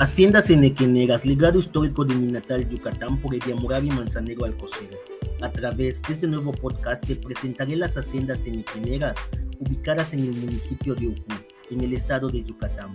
Haciendas Enequeneras, legado histórico de mi natal Yucatán por Ediamoravi Manzanero Alcocer. A través de este nuevo podcast te presentaré las haciendas enequeneras ubicadas en el municipio de Ucú, en el estado de Yucatán.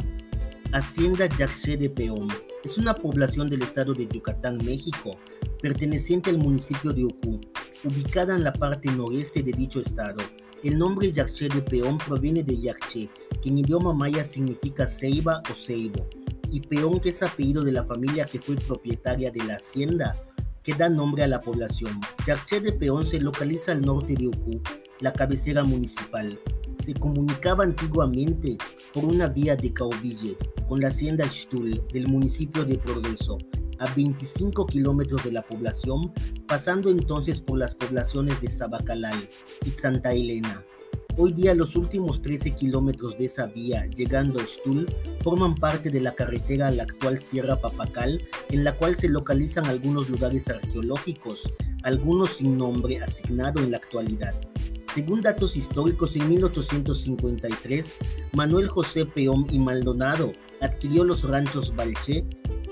Hacienda Yaxché de Peón es una población del estado de Yucatán, México, perteneciente al municipio de Ucú, ubicada en la parte noreste de dicho estado. El nombre Yaxché de Peón proviene de Yaxché, que en idioma maya significa ceiba o ceibo y Peón, que es apellido de la familia que fue propietaria de la hacienda, que da nombre a la población. Yaxché de Peón se localiza al norte de Ucú, la cabecera municipal. Se comunicaba antiguamente por una vía de Cauville con la hacienda Xtul del municipio de Progreso, a 25 kilómetros de la población, pasando entonces por las poblaciones de Sabacalal y Santa Elena. Hoy día los últimos 13 kilómetros de esa vía, llegando a Stul, forman parte de la carretera a la actual Sierra Papacal, en la cual se localizan algunos lugares arqueológicos, algunos sin nombre asignado en la actualidad. Según datos históricos, en 1853, Manuel José Peón y Maldonado adquirió los ranchos Balché,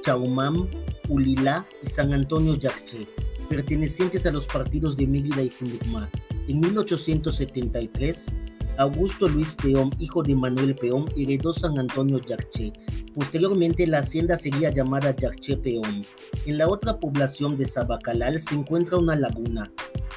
Chaumam, Ulilá y San Antonio Yaxché, pertenecientes a los partidos de Mérida y Junucmá. En 1873, Augusto Luis Peón, hijo de Manuel Peón, heredó San Antonio Yaxché. Posteriormente, la hacienda sería llamada Yaxché Peón. En la otra población de Sabacalal se encuentra una laguna.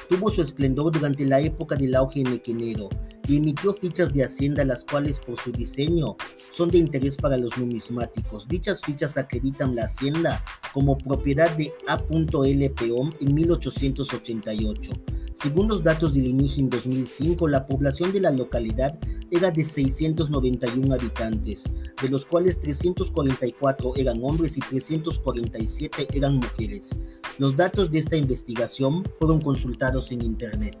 Tuvo su esplendor durante la época del auge nequenero y emitió fichas de hacienda las cuales por su diseño son de interés para los numismáticos. Dichas fichas acreditan la hacienda como propiedad de A.L. Peón en 1888. Según los datos del INIGI en 2005, la población de la localidad era de 691 habitantes, de los cuales 344 eran hombres y 347 eran mujeres. Los datos de esta investigación fueron consultados en Internet.